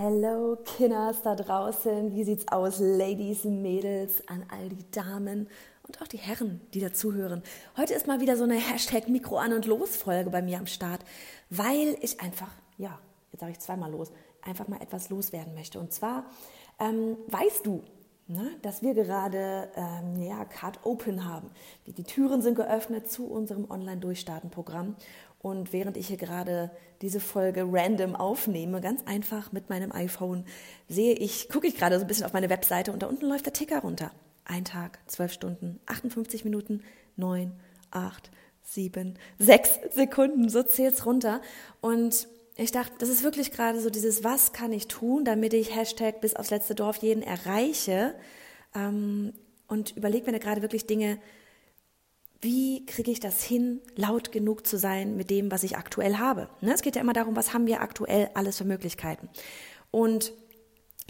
Hello, Kinners da draußen. Wie sieht's aus, Ladies, Mädels, an all die Damen und auch die Herren, die dazuhören. Heute ist mal wieder so eine Hashtag Mikro an und los Folge bei mir am Start, weil ich einfach, ja, jetzt sage ich zweimal los, einfach mal etwas loswerden möchte. Und zwar, ähm, weißt du, ne, dass wir gerade ähm, ja, Card Open haben. Die Türen sind geöffnet zu unserem Online-Durchstarten-Programm. Und während ich hier gerade diese Folge random aufnehme, ganz einfach mit meinem iPhone, sehe ich, gucke ich gerade so ein bisschen auf meine Webseite und da unten läuft der Ticker runter. Ein Tag, zwölf Stunden, 58 Minuten, neun, acht, sieben, sechs Sekunden, so zählt es runter. Und ich dachte, das ist wirklich gerade so dieses, was kann ich tun, damit ich Hashtag bis aufs letzte Dorf jeden erreiche. Ähm, und überlege mir da gerade wirklich Dinge, wie kriege ich das hin, laut genug zu sein mit dem, was ich aktuell habe. Ne, es geht ja immer darum, was haben wir aktuell alles für Möglichkeiten. Und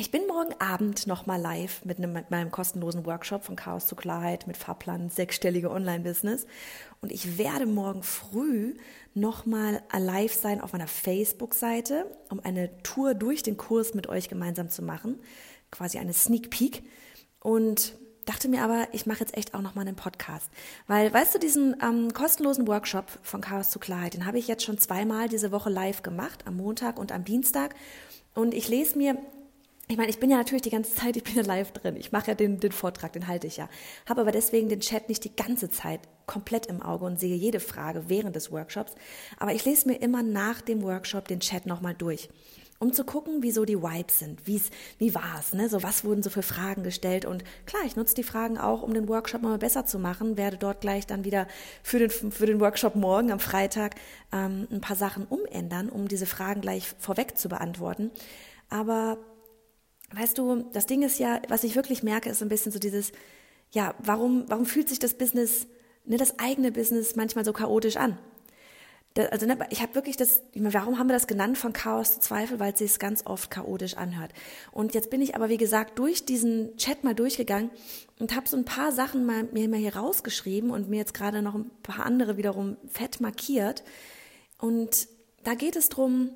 ich bin morgen Abend nochmal live mit, einem, mit meinem kostenlosen Workshop von Chaos zu Klarheit mit Fahrplan sechsstellige Online-Business. Und ich werde morgen früh nochmal live sein auf meiner Facebook-Seite, um eine Tour durch den Kurs mit euch gemeinsam zu machen. Quasi eine Sneak Peek. Und dachte mir aber, ich mache jetzt echt auch nochmal einen Podcast. Weil, weißt du, diesen ähm, kostenlosen Workshop von Chaos zu Klarheit, den habe ich jetzt schon zweimal diese Woche live gemacht, am Montag und am Dienstag. Und ich lese mir ich meine, ich bin ja natürlich die ganze Zeit, ich bin ja live drin. Ich mache ja den, den Vortrag, den halte ich ja. Habe aber deswegen den Chat nicht die ganze Zeit komplett im Auge und sehe jede Frage während des Workshops. Aber ich lese mir immer nach dem Workshop den Chat nochmal durch um zu gucken, wie so die Vibes sind, wie's, wie war's, ne? So was wurden so für Fragen gestellt und klar, ich nutze die Fragen auch, um den Workshop mal besser zu machen, werde dort gleich dann wieder für den für den Workshop morgen am Freitag ähm, ein paar Sachen umändern, um diese Fragen gleich vorweg zu beantworten. Aber weißt du, das Ding ist ja, was ich wirklich merke, ist ein bisschen so dieses, ja, warum warum fühlt sich das Business, ne, das eigene Business manchmal so chaotisch an? Also ne, ich habe wirklich das, warum haben wir das genannt von Chaos zu Zweifel, weil es sich ganz oft chaotisch anhört. Und jetzt bin ich aber wie gesagt durch diesen Chat mal durchgegangen und habe so ein paar Sachen mal, mir mal hier rausgeschrieben und mir jetzt gerade noch ein paar andere wiederum fett markiert. Und da geht es drum,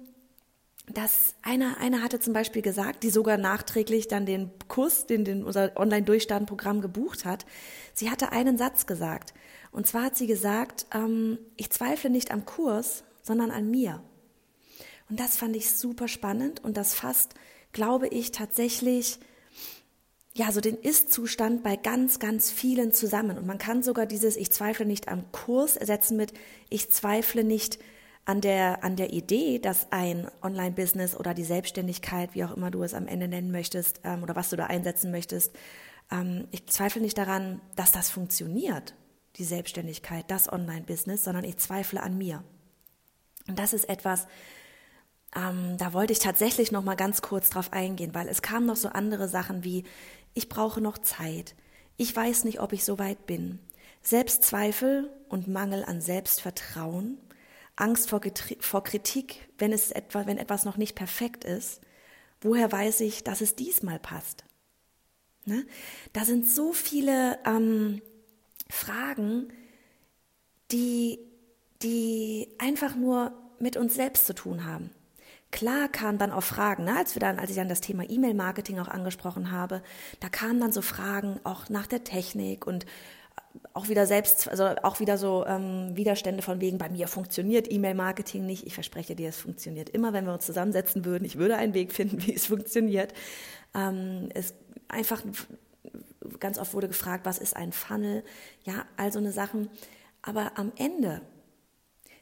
dass einer, einer hatte zum Beispiel gesagt, die sogar nachträglich dann den Kurs, den, den unser Online-Durchstarten-Programm gebucht hat, sie hatte einen Satz gesagt. Und zwar hat sie gesagt, ähm, ich zweifle nicht am Kurs, sondern an mir. Und das fand ich super spannend und das fasst, glaube ich, tatsächlich ja, so den Ist-Zustand bei ganz, ganz vielen zusammen. Und man kann sogar dieses Ich zweifle nicht am Kurs ersetzen mit Ich zweifle nicht an der, an der Idee, dass ein Online-Business oder die Selbstständigkeit, wie auch immer du es am Ende nennen möchtest ähm, oder was du da einsetzen möchtest, ähm, ich zweifle nicht daran, dass das funktioniert die Selbstständigkeit, das Online-Business, sondern ich zweifle an mir. Und das ist etwas, ähm, da wollte ich tatsächlich noch mal ganz kurz drauf eingehen, weil es kamen noch so andere Sachen wie ich brauche noch Zeit, ich weiß nicht, ob ich so weit bin, Selbstzweifel und Mangel an Selbstvertrauen, Angst vor, vor Kritik, wenn es etwa, wenn etwas noch nicht perfekt ist. Woher weiß ich, dass es diesmal passt? Ne? Da sind so viele ähm, Fragen, die, die einfach nur mit uns selbst zu tun haben. Klar kamen dann auch Fragen, ne, als wir dann, als ich dann das Thema E-Mail-Marketing auch angesprochen habe, da kamen dann so Fragen auch nach der Technik und auch wieder selbst, also auch wieder so ähm, Widerstände von wegen, bei mir funktioniert E-Mail-Marketing nicht. Ich verspreche dir, es funktioniert immer, wenn wir uns zusammensetzen würden. Ich würde einen Weg finden, wie es funktioniert. Ähm, es einfach ganz oft wurde gefragt, was ist ein Funnel? Ja, all so eine Sachen. Aber am Ende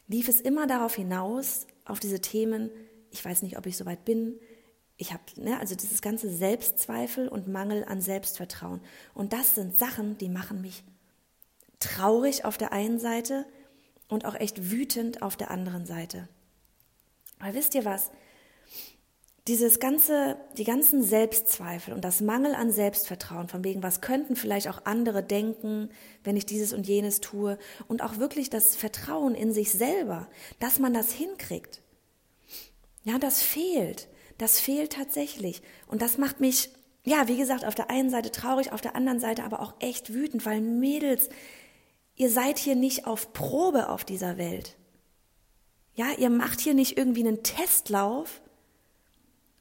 lief es immer darauf hinaus, auf diese Themen, ich weiß nicht, ob ich soweit bin, ich habe, ne, also dieses ganze Selbstzweifel und Mangel an Selbstvertrauen. Und das sind Sachen, die machen mich traurig auf der einen Seite und auch echt wütend auf der anderen Seite. Weil wisst ihr was? Dieses ganze, die ganzen Selbstzweifel und das Mangel an Selbstvertrauen, von wegen, was könnten vielleicht auch andere denken, wenn ich dieses und jenes tue, und auch wirklich das Vertrauen in sich selber, dass man das hinkriegt. Ja, das fehlt. Das fehlt tatsächlich. Und das macht mich, ja, wie gesagt, auf der einen Seite traurig, auf der anderen Seite aber auch echt wütend, weil Mädels, ihr seid hier nicht auf Probe auf dieser Welt. Ja, ihr macht hier nicht irgendwie einen Testlauf,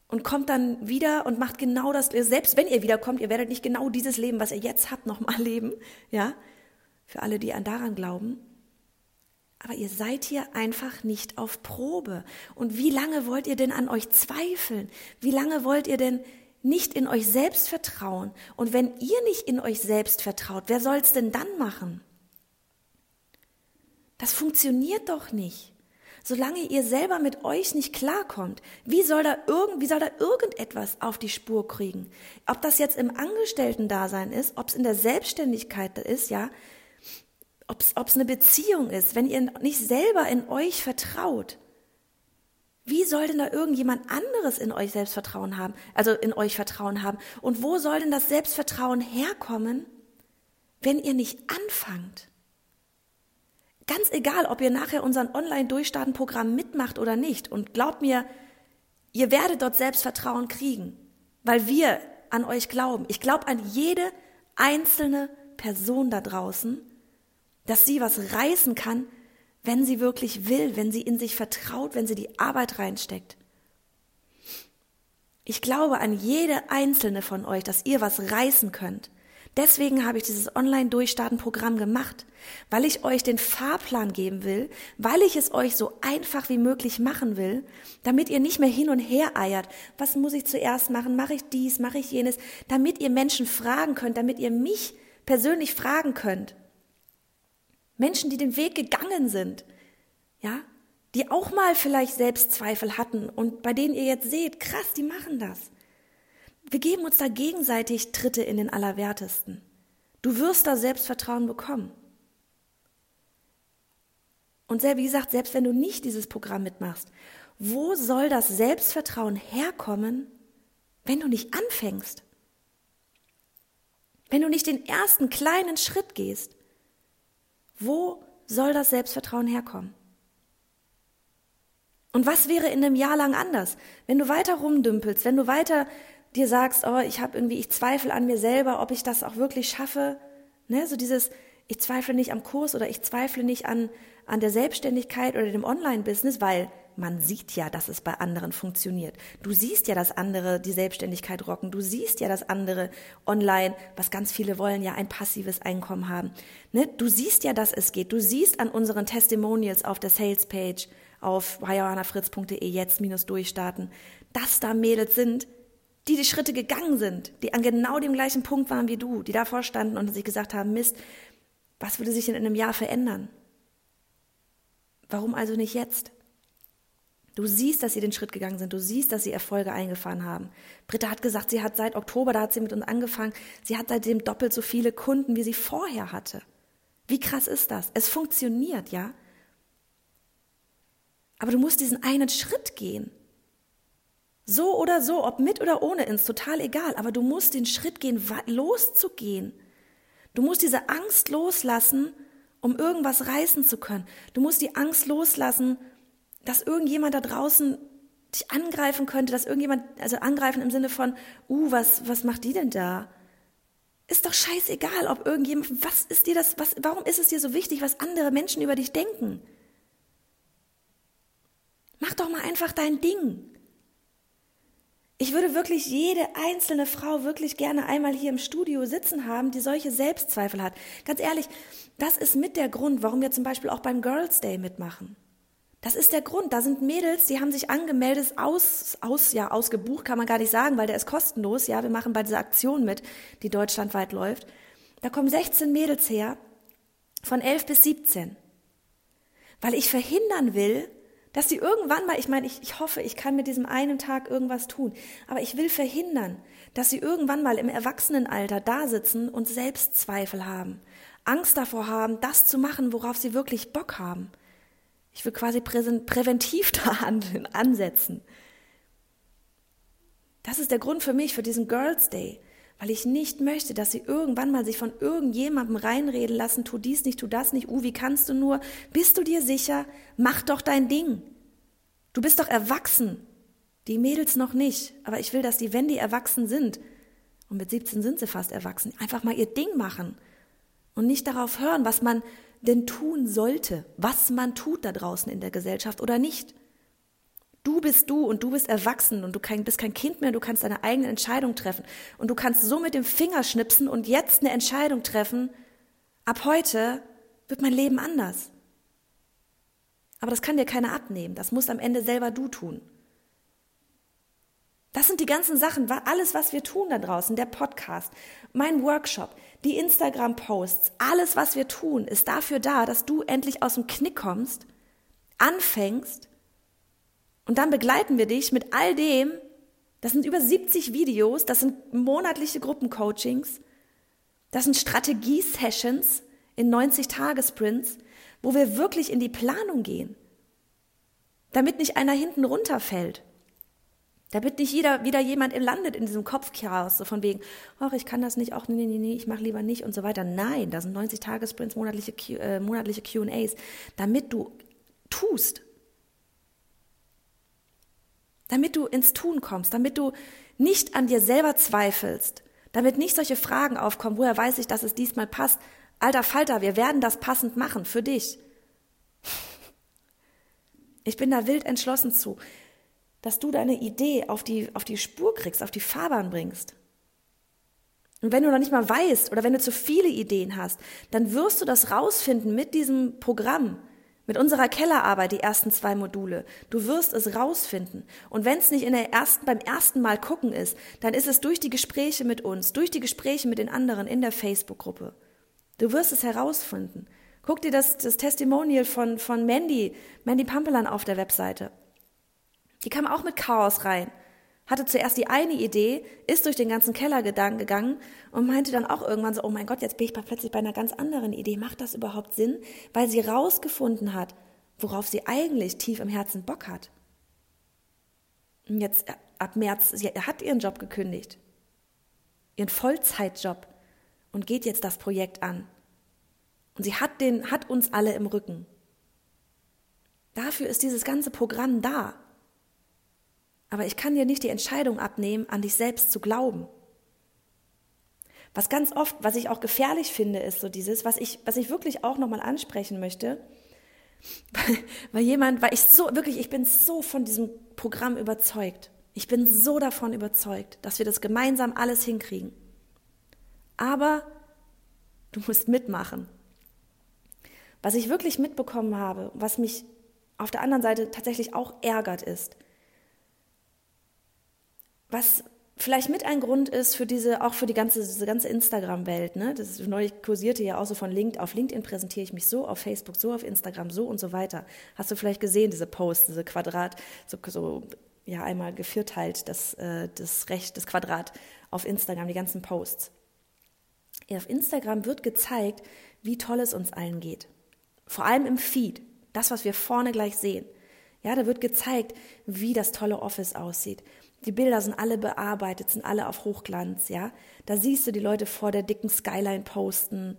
und kommt dann wieder und macht genau das, selbst wenn ihr wiederkommt, ihr werdet nicht genau dieses Leben, was ihr jetzt habt, nochmal leben, ja, für alle, die an daran glauben. Aber ihr seid hier einfach nicht auf Probe. Und wie lange wollt ihr denn an euch zweifeln? Wie lange wollt ihr denn nicht in euch selbst vertrauen? Und wenn ihr nicht in euch selbst vertraut, wer soll's denn dann machen? Das funktioniert doch nicht. Solange ihr selber mit euch nicht klarkommt, wie soll da irgend, wie soll da irgendetwas auf die Spur kriegen? Ob das jetzt im Angestellten-Dasein ist, ob es in der Selbstständigkeit ist, ja, ob es eine Beziehung ist, wenn ihr nicht selber in euch vertraut, wie soll denn da irgendjemand anderes in euch Selbstvertrauen haben, also in euch Vertrauen haben? Und wo soll denn das Selbstvertrauen herkommen, wenn ihr nicht anfangt? Ganz egal, ob ihr nachher unseren Online-Durchstarten-Programm mitmacht oder nicht. Und glaubt mir, ihr werdet dort Selbstvertrauen kriegen, weil wir an euch glauben. Ich glaube an jede einzelne Person da draußen, dass sie was reißen kann, wenn sie wirklich will, wenn sie in sich vertraut, wenn sie die Arbeit reinsteckt. Ich glaube an jede einzelne von euch, dass ihr was reißen könnt. Deswegen habe ich dieses Online-Durchstarten-Programm gemacht, weil ich euch den Fahrplan geben will, weil ich es euch so einfach wie möglich machen will, damit ihr nicht mehr hin und her eiert. Was muss ich zuerst machen? Mache ich dies? Mache ich jenes? Damit ihr Menschen fragen könnt, damit ihr mich persönlich fragen könnt. Menschen, die den Weg gegangen sind, ja, die auch mal vielleicht Selbstzweifel hatten und bei denen ihr jetzt seht, krass, die machen das. Wir geben uns da gegenseitig Tritte in den Allerwertesten. Du wirst da Selbstvertrauen bekommen. Und wie gesagt, selbst wenn du nicht dieses Programm mitmachst, wo soll das Selbstvertrauen herkommen, wenn du nicht anfängst? Wenn du nicht den ersten kleinen Schritt gehst? Wo soll das Selbstvertrauen herkommen? Und was wäre in einem Jahr lang anders, wenn du weiter rumdümpelst, wenn du weiter dir sagst, oh, ich habe irgendwie, ich zweifle an mir selber, ob ich das auch wirklich schaffe, ne, so dieses, ich zweifle nicht am Kurs oder ich zweifle nicht an, an der Selbstständigkeit oder dem Online-Business, weil man sieht ja, dass es bei anderen funktioniert. Du siehst ja, dass andere die Selbstständigkeit rocken. Du siehst ja, dass andere online, was ganz viele wollen, ja ein passives Einkommen haben. Ne? Du siehst ja, dass es geht. Du siehst an unseren Testimonials auf der Sales-Page auf johannafritz.de jetzt minus durchstarten, dass da Mädels sind, die die Schritte gegangen sind, die an genau dem gleichen Punkt waren wie du, die davor standen und sich gesagt haben, Mist, was würde sich in einem Jahr verändern? Warum also nicht jetzt? Du siehst, dass sie den Schritt gegangen sind. Du siehst, dass sie Erfolge eingefahren haben. Britta hat gesagt, sie hat seit Oktober, da hat sie mit uns angefangen, sie hat seitdem doppelt so viele Kunden, wie sie vorher hatte. Wie krass ist das? Es funktioniert, ja? Aber du musst diesen einen Schritt gehen. So oder so, ob mit oder ohne ins, total egal. Aber du musst den Schritt gehen, loszugehen. Du musst diese Angst loslassen, um irgendwas reißen zu können. Du musst die Angst loslassen, dass irgendjemand da draußen dich angreifen könnte, dass irgendjemand, also angreifen im Sinne von, uh, was, was macht die denn da? Ist doch scheißegal, ob irgendjemand, was ist dir das, was, warum ist es dir so wichtig, was andere Menschen über dich denken? Mach doch mal einfach dein Ding. Ich würde wirklich jede einzelne Frau wirklich gerne einmal hier im Studio sitzen haben, die solche Selbstzweifel hat. Ganz ehrlich, das ist mit der Grund, warum wir zum Beispiel auch beim Girls Day mitmachen. Das ist der Grund. Da sind Mädels, die haben sich angemeldet, aus, aus, ja, ausgebucht kann man gar nicht sagen, weil der ist kostenlos. Ja, wir machen bei dieser Aktion mit, die deutschlandweit läuft. Da kommen 16 Mädels her, von 11 bis 17. Weil ich verhindern will, dass sie irgendwann mal, ich meine, ich, ich hoffe, ich kann mit diesem einen Tag irgendwas tun, aber ich will verhindern, dass sie irgendwann mal im Erwachsenenalter da sitzen und Selbstzweifel haben, Angst davor haben, das zu machen, worauf sie wirklich Bock haben. Ich will quasi präventiv da handeln, ansetzen. Das ist der Grund für mich, für diesen Girls Day, weil ich nicht möchte, dass sie irgendwann mal sich von irgendjemandem reinreden lassen, tu dies nicht, tu das nicht, uh, wie kannst du nur? Bist du dir sicher? Mach doch dein Ding. Du bist doch erwachsen. Die Mädels noch nicht, aber ich will, dass die, wenn die erwachsen sind, und mit 17 sind sie fast erwachsen, einfach mal ihr Ding machen und nicht darauf hören, was man denn tun sollte, was man tut da draußen in der Gesellschaft oder nicht. Du bist du und du bist erwachsen und du bist kein Kind mehr, du kannst deine eigene Entscheidung treffen. Und du kannst so mit dem Finger schnipsen und jetzt eine Entscheidung treffen, ab heute wird mein Leben anders. Aber das kann dir keiner abnehmen, das musst am Ende selber du tun. Das sind die ganzen Sachen, alles, was wir tun da draußen, der Podcast, mein Workshop, die Instagram-Posts, alles, was wir tun, ist dafür da, dass du endlich aus dem Knick kommst, anfängst und dann begleiten wir dich mit all dem, das sind über 70 Videos, das sind monatliche Gruppencoachings, das sind Strategie-Sessions in 90-Tage-Sprints, wo wir wirklich in die Planung gehen, damit nicht einer hinten runterfällt. Damit nicht jeder, wieder jemand landet in diesem Kopfchaos, so von wegen, ach, ich kann das nicht, auch nee, nee, nee, ich mache lieber nicht und so weiter. Nein, das sind 90 Tage-Sprints, monatliche, äh, monatliche Q&As, damit du tust. Damit du ins Tun kommst, damit du nicht an dir selber zweifelst, damit nicht solche Fragen aufkommen, woher weiß ich, dass es diesmal passt. Alter Falter, wir werden das passend machen für dich. Ich bin da wild entschlossen zu dass du deine Idee auf die, auf die Spur kriegst, auf die Fahrbahn bringst. Und wenn du noch nicht mal weißt oder wenn du zu viele Ideen hast, dann wirst du das rausfinden mit diesem Programm, mit unserer Kellerarbeit, die ersten zwei Module. Du wirst es rausfinden. Und wenn es nicht in der ersten, beim ersten Mal gucken ist, dann ist es durch die Gespräche mit uns, durch die Gespräche mit den anderen in der Facebook-Gruppe. Du wirst es herausfinden. Guck dir das, das Testimonial von, von Mandy, Mandy Pampelan auf der Webseite. Die kam auch mit Chaos rein. Hatte zuerst die eine Idee, ist durch den ganzen Keller gegangen und meinte dann auch irgendwann so, oh mein Gott, jetzt bin ich plötzlich bei einer ganz anderen Idee. Macht das überhaupt Sinn? Weil sie rausgefunden hat, worauf sie eigentlich tief im Herzen Bock hat. Und jetzt äh, ab März, sie hat ihren Job gekündigt. Ihren Vollzeitjob und geht jetzt das Projekt an. Und sie hat den, hat uns alle im Rücken. Dafür ist dieses ganze Programm da. Aber ich kann dir nicht die Entscheidung abnehmen, an dich selbst zu glauben. Was ganz oft, was ich auch gefährlich finde, ist so dieses, was ich, was ich wirklich auch nochmal ansprechen möchte, weil jemand, weil ich so, wirklich, ich bin so von diesem Programm überzeugt. Ich bin so davon überzeugt, dass wir das gemeinsam alles hinkriegen. Aber du musst mitmachen. Was ich wirklich mitbekommen habe, was mich auf der anderen Seite tatsächlich auch ärgert, ist, was vielleicht mit ein Grund ist für diese, auch für die ganze, ganze Instagram-Welt, ne? Das neulich kursierte ja auch so von LinkedIn. Auf LinkedIn präsentiere ich mich so, auf Facebook so, auf Instagram so und so weiter. Hast du vielleicht gesehen, diese Posts, diese Quadrat, so, so ja, einmal gevierteilt, das, äh, das Recht, das Quadrat auf Instagram, die ganzen Posts. Ja, auf Instagram wird gezeigt, wie toll es uns allen geht. Vor allem im Feed, das, was wir vorne gleich sehen. Ja, da wird gezeigt, wie das tolle Office aussieht, die Bilder sind alle bearbeitet, sind alle auf Hochglanz, ja. Da siehst du die Leute vor der dicken Skyline posten,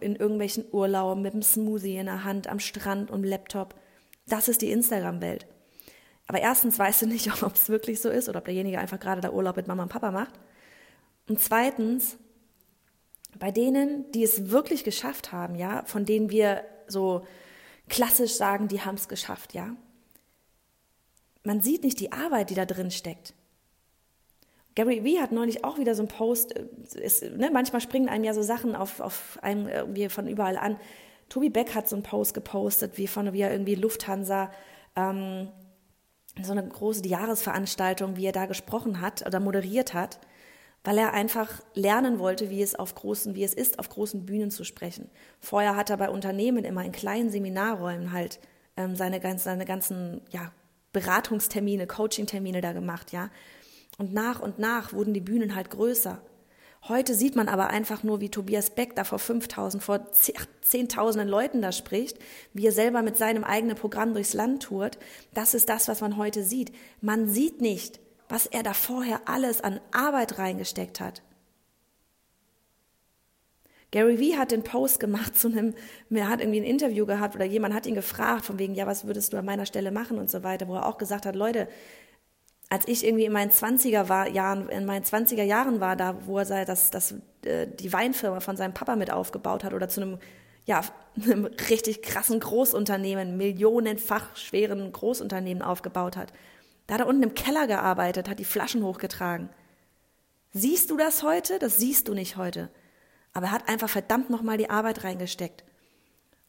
in irgendwelchen Urlauben mit einem Smoothie in der Hand, am Strand und Laptop. Das ist die Instagram-Welt. Aber erstens weißt du nicht, ob es wirklich so ist oder ob derjenige einfach gerade da Urlaub mit Mama und Papa macht. Und zweitens, bei denen, die es wirklich geschafft haben, ja, von denen wir so klassisch sagen, die haben es geschafft, ja, man sieht nicht die Arbeit, die da drin steckt. Gary Vee hat neulich auch wieder so einen Post, äh, ist, ne, manchmal springen einem ja so Sachen auf, auf einem irgendwie von überall an. Tobi Beck hat so einen Post gepostet, wie von wie er irgendwie Lufthansa, ähm, so eine große Jahresveranstaltung, wie er da gesprochen hat oder moderiert hat, weil er einfach lernen wollte, wie es auf großen, wie es ist, auf großen Bühnen zu sprechen. Vorher hat er bei Unternehmen immer in kleinen Seminarräumen halt ähm, seine, seine ganzen ja, Beratungstermine, Coachingtermine da gemacht, ja. Und nach und nach wurden die Bühnen halt größer. Heute sieht man aber einfach nur, wie Tobias Beck da vor 5000, vor zehntausenden Leuten da spricht, wie er selber mit seinem eigenen Programm durchs Land tourt. Das ist das, was man heute sieht. Man sieht nicht, was er da vorher alles an Arbeit reingesteckt hat. Gary Vee hat den Post gemacht zu einem, er hat irgendwie ein Interview gehabt oder jemand hat ihn gefragt von wegen, ja, was würdest du an meiner Stelle machen und so weiter, wo er auch gesagt hat, Leute, als ich irgendwie in meinen 20er war, Jahren, in meinen 20er Jahren war, da, wo er das, das, äh, die Weinfirma von seinem Papa mit aufgebaut hat oder zu einem, ja, einem richtig krassen Großunternehmen, millionenfach schweren Großunternehmen aufgebaut hat. Da hat er unten im Keller gearbeitet, hat die Flaschen hochgetragen. Siehst du das heute? Das siehst du nicht heute. Aber er hat einfach verdammt nochmal die Arbeit reingesteckt.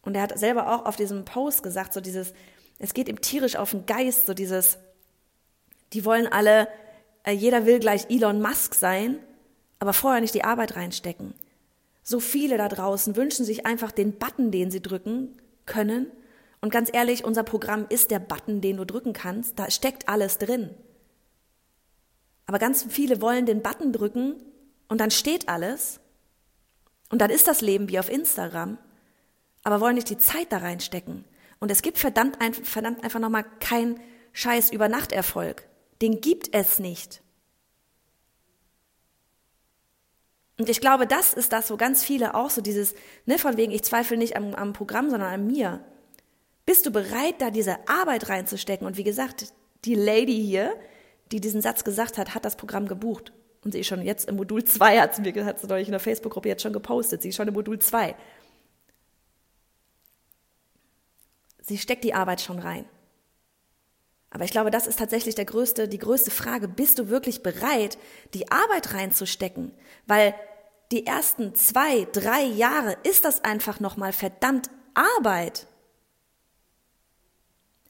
Und er hat selber auch auf diesem Post gesagt, so dieses, es geht ihm tierisch auf den Geist, so dieses, die wollen alle, äh, jeder will gleich Elon Musk sein, aber vorher nicht die Arbeit reinstecken. So viele da draußen wünschen sich einfach den Button, den sie drücken können. Und ganz ehrlich, unser Programm ist der Button, den du drücken kannst. Da steckt alles drin. Aber ganz viele wollen den Button drücken und dann steht alles. Und dann ist das Leben wie auf Instagram. Aber wollen nicht die Zeit da reinstecken. Und es gibt verdammt, verdammt einfach nochmal keinen Scheiß über Nachterfolg. Den gibt es nicht. Und ich glaube, das ist das, wo ganz viele auch so dieses, ne, von wegen, ich zweifle nicht am, am Programm, sondern an mir. Bist du bereit, da diese Arbeit reinzustecken? Und wie gesagt, die Lady hier, die diesen Satz gesagt hat, hat das Programm gebucht. Und sie ist schon jetzt im Modul 2, hat sie mir hat sie neulich in der Facebook-Gruppe jetzt schon gepostet. Sie ist schon im Modul 2. Sie steckt die Arbeit schon rein. Aber ich glaube, das ist tatsächlich der größte, die größte Frage. Bist du wirklich bereit, die Arbeit reinzustecken? Weil die ersten zwei, drei Jahre ist das einfach nochmal verdammt Arbeit.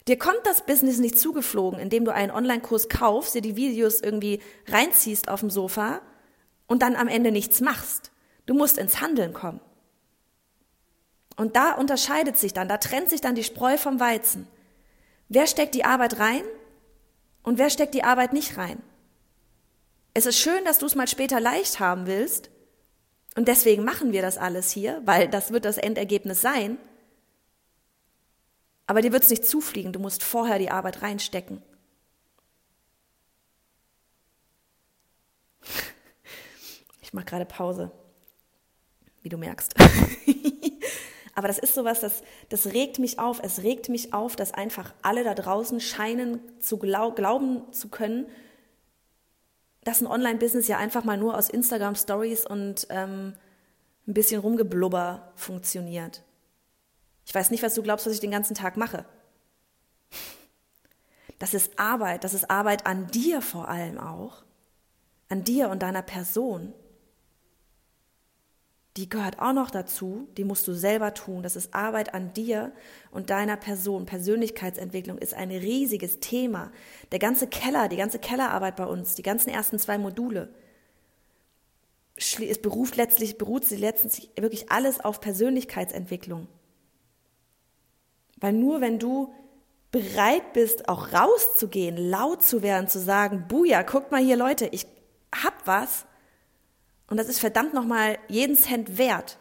Dir kommt das Business nicht zugeflogen, indem du einen Online-Kurs kaufst, dir die Videos irgendwie reinziehst auf dem Sofa und dann am Ende nichts machst. Du musst ins Handeln kommen. Und da unterscheidet sich dann, da trennt sich dann die Spreu vom Weizen. Wer steckt die Arbeit rein und wer steckt die Arbeit nicht rein? Es ist schön, dass du es mal später leicht haben willst. Und deswegen machen wir das alles hier, weil das wird das Endergebnis sein. Aber dir wird es nicht zufliegen, du musst vorher die Arbeit reinstecken. Ich mache gerade Pause, wie du merkst. Aber das ist sowas, das, das regt mich auf. Es regt mich auf, dass einfach alle da draußen scheinen zu glaub, glauben zu können, dass ein Online-Business ja einfach mal nur aus Instagram-Stories und ähm, ein bisschen Rumgeblubber funktioniert. Ich weiß nicht, was du glaubst, was ich den ganzen Tag mache. Das ist Arbeit, das ist Arbeit an dir vor allem auch, an dir und deiner Person die gehört auch noch dazu, die musst du selber tun. Das ist Arbeit an dir und deiner Person. Persönlichkeitsentwicklung ist ein riesiges Thema. Der ganze Keller, die ganze Kellerarbeit bei uns, die ganzen ersten zwei Module, es beruft letztlich, beruht sie letztlich wirklich alles auf Persönlichkeitsentwicklung. Weil nur wenn du bereit bist, auch rauszugehen, laut zu werden, zu sagen, Buja, guckt mal hier Leute, ich hab was, und das ist verdammt nochmal jeden Cent wert.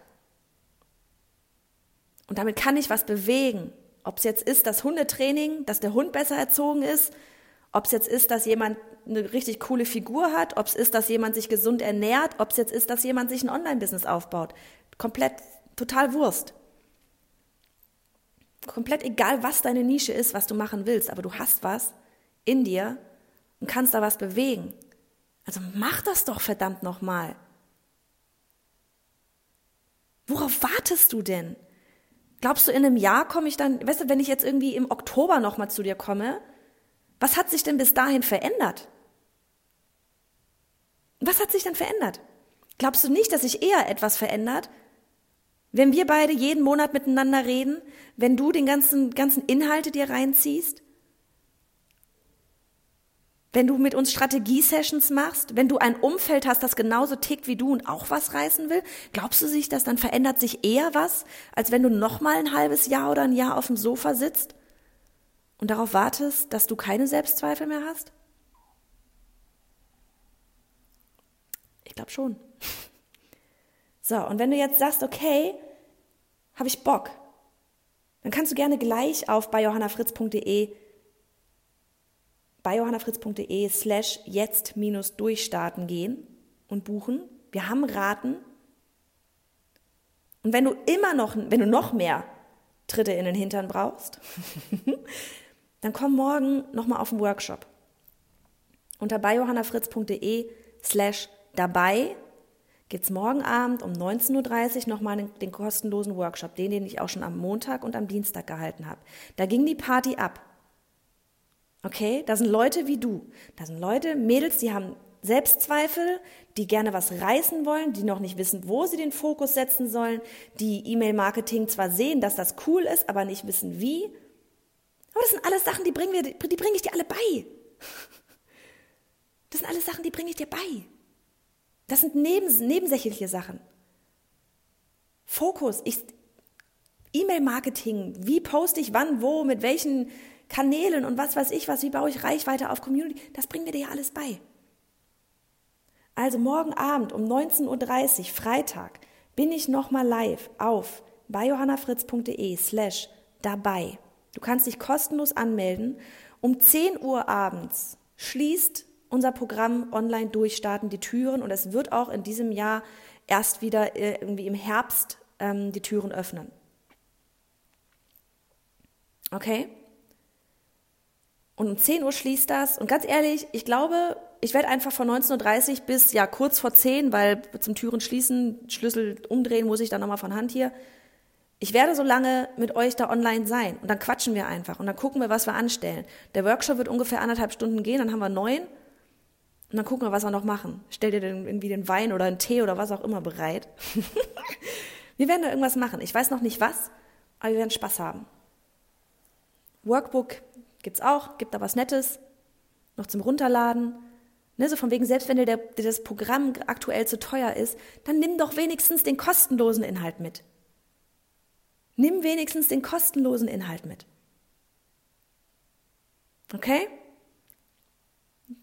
Und damit kann ich was bewegen. Ob es jetzt ist das Hundetraining, dass der Hund besser erzogen ist, ob es jetzt ist, dass jemand eine richtig coole Figur hat, ob es ist, dass jemand sich gesund ernährt, ob es jetzt ist, dass jemand sich ein Online-Business aufbaut. Komplett, total Wurst. Komplett egal, was deine Nische ist, was du machen willst, aber du hast was in dir und kannst da was bewegen. Also mach das doch verdammt nochmal. Worauf wartest du denn? Glaubst du, in einem Jahr komme ich dann, weißt du, wenn ich jetzt irgendwie im Oktober nochmal zu dir komme, was hat sich denn bis dahin verändert? Was hat sich denn verändert? Glaubst du nicht, dass sich eher etwas verändert, wenn wir beide jeden Monat miteinander reden, wenn du den ganzen, ganzen Inhalte dir reinziehst? wenn du mit uns Strategie-Sessions machst, wenn du ein Umfeld hast, das genauso tickt wie du und auch was reißen will, glaubst du sich, dass dann verändert sich eher was, als wenn du noch mal ein halbes Jahr oder ein Jahr auf dem Sofa sitzt und darauf wartest, dass du keine Selbstzweifel mehr hast? Ich glaube schon. So, und wenn du jetzt sagst, okay, habe ich Bock, dann kannst du gerne gleich auf bei johannafritz.de bei johannafritz.de slash jetzt minus durchstarten gehen und buchen. Wir haben Raten. Und wenn du immer noch, wenn du noch mehr Tritte in den Hintern brauchst, dann komm morgen nochmal auf den Workshop. Unter beijohannafritz.de slash dabei gibt es morgen Abend um 19.30 Uhr nochmal den, den kostenlosen Workshop, den, den ich auch schon am Montag und am Dienstag gehalten habe. Da ging die Party ab. Okay, da sind Leute wie du. Da sind Leute, Mädels, die haben Selbstzweifel, die gerne was reißen wollen, die noch nicht wissen, wo sie den Fokus setzen sollen, die E-Mail-Marketing zwar sehen, dass das cool ist, aber nicht wissen wie. Aber das sind alles Sachen, die bringe ich dir alle bei. Das sind alles Sachen, die bringe ich dir bei. Das sind nebens, nebensächliche Sachen. Fokus, E-Mail-Marketing, wie poste ich wann, wo, mit welchen Kanälen und was weiß ich was, wie baue ich Reichweite auf Community, das bringen wir dir ja alles bei. Also morgen Abend um 19.30 Uhr, Freitag, bin ich nochmal live auf bei johannafritz.de slash dabei. Du kannst dich kostenlos anmelden. Um 10 Uhr abends schließt unser Programm online durchstarten die Türen und es wird auch in diesem Jahr erst wieder äh, irgendwie im Herbst ähm, die Türen öffnen. Okay? Und um 10 Uhr schließt das. Und ganz ehrlich, ich glaube, ich werde einfach von 19.30 Uhr bis ja kurz vor 10, weil zum Türen schließen, Schlüssel umdrehen muss ich dann nochmal von Hand hier. Ich werde so lange mit euch da online sein und dann quatschen wir einfach und dann gucken wir, was wir anstellen. Der Workshop wird ungefähr anderthalb Stunden gehen, dann haben wir neun und dann gucken wir, was wir noch machen. Stell dir denn irgendwie den Wein oder einen Tee oder was auch immer bereit. wir werden da irgendwas machen. Ich weiß noch nicht was, aber wir werden Spaß haben. Workbook gibt's auch, gibt da was Nettes, noch zum Runterladen. Ne, so von wegen, selbst wenn dir, der, dir das Programm aktuell zu teuer ist, dann nimm doch wenigstens den kostenlosen Inhalt mit. Nimm wenigstens den kostenlosen Inhalt mit. Okay?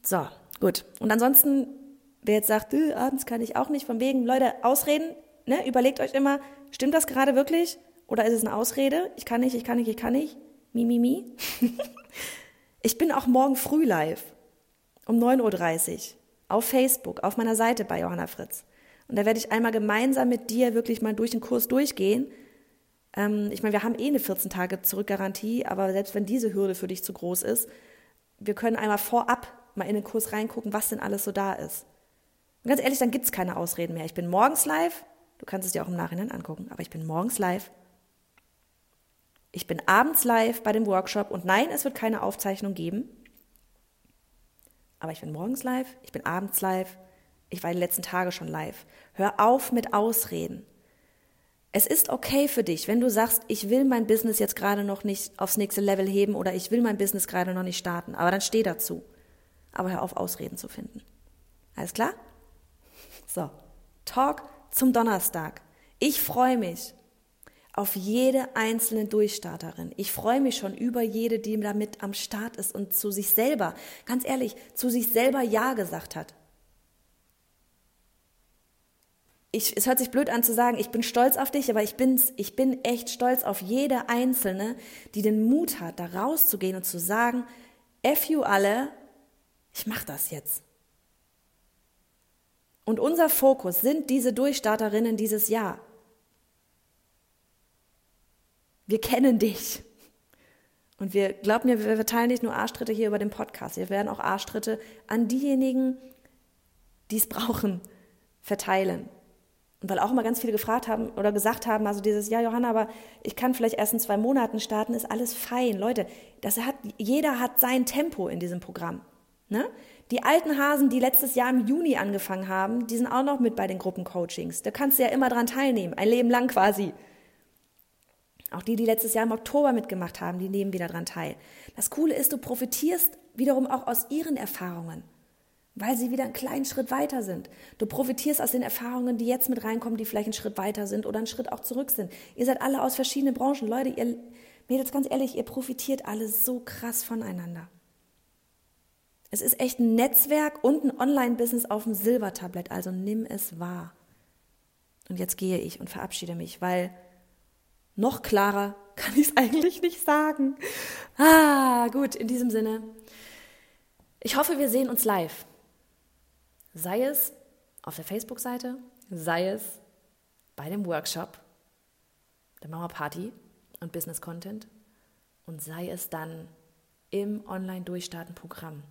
So, gut. Und ansonsten, wer jetzt sagt, abends kann ich auch nicht, von wegen, Leute, Ausreden, ne? überlegt euch immer, stimmt das gerade wirklich? Oder ist es eine Ausrede? Ich kann nicht, ich kann nicht, ich kann nicht. Mi, mi, mi. ich bin auch morgen früh live um 9.30 Uhr auf Facebook, auf meiner Seite bei Johanna Fritz. Und da werde ich einmal gemeinsam mit dir wirklich mal durch den Kurs durchgehen. Ähm, ich meine, wir haben eh eine 14 Tage Zurückgarantie, aber selbst wenn diese Hürde für dich zu groß ist, wir können einmal vorab mal in den Kurs reingucken, was denn alles so da ist. Und ganz ehrlich, dann gibt es keine Ausreden mehr. Ich bin morgens live, du kannst es dir auch im Nachhinein angucken, aber ich bin morgens live. Ich bin abends live bei dem Workshop und nein, es wird keine Aufzeichnung geben. Aber ich bin morgens live, ich bin abends live, ich war die letzten Tage schon live. Hör auf mit Ausreden. Es ist okay für dich, wenn du sagst, ich will mein Business jetzt gerade noch nicht aufs nächste Level heben oder ich will mein Business gerade noch nicht starten, aber dann steh dazu. Aber hör auf, Ausreden zu finden. Alles klar? So, Talk zum Donnerstag. Ich freue mich auf jede einzelne Durchstarterin. Ich freue mich schon über jede, die damit am Start ist und zu sich selber, ganz ehrlich, zu sich selber Ja gesagt hat. Ich, es hört sich blöd an zu sagen, ich bin stolz auf dich, aber ich, bin's, ich bin echt stolz auf jede Einzelne, die den Mut hat, da rauszugehen und zu sagen, F you alle, ich mach das jetzt. Und unser Fokus sind diese Durchstarterinnen dieses Jahr. Wir kennen dich. Und wir, glaub mir, wir verteilen nicht nur Arschtritte hier über den Podcast. Wir werden auch Arschtritte an diejenigen, die es brauchen, verteilen. Und weil auch immer ganz viele gefragt haben oder gesagt haben, also dieses, ja, Johanna, aber ich kann vielleicht erst in zwei Monaten starten, ist alles fein. Leute, das hat, jeder hat sein Tempo in diesem Programm. Ne? Die alten Hasen, die letztes Jahr im Juni angefangen haben, die sind auch noch mit bei den Gruppencoachings. Da kannst du ja immer dran teilnehmen, ein Leben lang quasi. Auch die, die letztes Jahr im Oktober mitgemacht haben, die nehmen wieder dran teil. Das Coole ist, du profitierst wiederum auch aus ihren Erfahrungen, weil sie wieder einen kleinen Schritt weiter sind. Du profitierst aus den Erfahrungen, die jetzt mit reinkommen, die vielleicht einen Schritt weiter sind oder einen Schritt auch zurück sind. Ihr seid alle aus verschiedenen Branchen. Leute, ihr, Mädels, ganz ehrlich, ihr profitiert alle so krass voneinander. Es ist echt ein Netzwerk und ein Online-Business auf dem Silbertablett, also nimm es wahr. Und jetzt gehe ich und verabschiede mich, weil noch klarer kann ich es eigentlich nicht sagen. Ah, gut, in diesem Sinne. Ich hoffe, wir sehen uns live. Sei es auf der Facebook-Seite, sei es bei dem Workshop, der Mama Party und Business Content und sei es dann im Online-Durchstarten-Programm.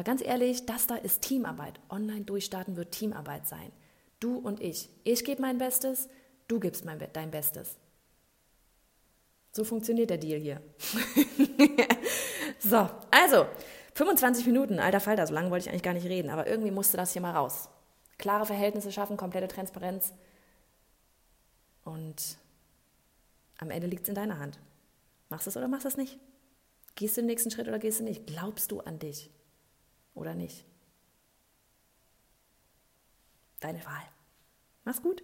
Mal ganz ehrlich, das da ist Teamarbeit. Online-Durchstarten wird Teamarbeit sein. Du und ich. Ich gebe mein Bestes, du gibst mein, dein Bestes. So funktioniert der Deal hier. so, also 25 Minuten, alter Falter, so lange wollte ich eigentlich gar nicht reden, aber irgendwie musste das hier mal raus. Klare Verhältnisse schaffen, komplette Transparenz. Und am Ende liegt es in deiner Hand. Machst du es oder machst du es nicht? Gehst du den nächsten Schritt oder gehst du nicht? Glaubst du an dich oder nicht? Deine Wahl. Mach's gut.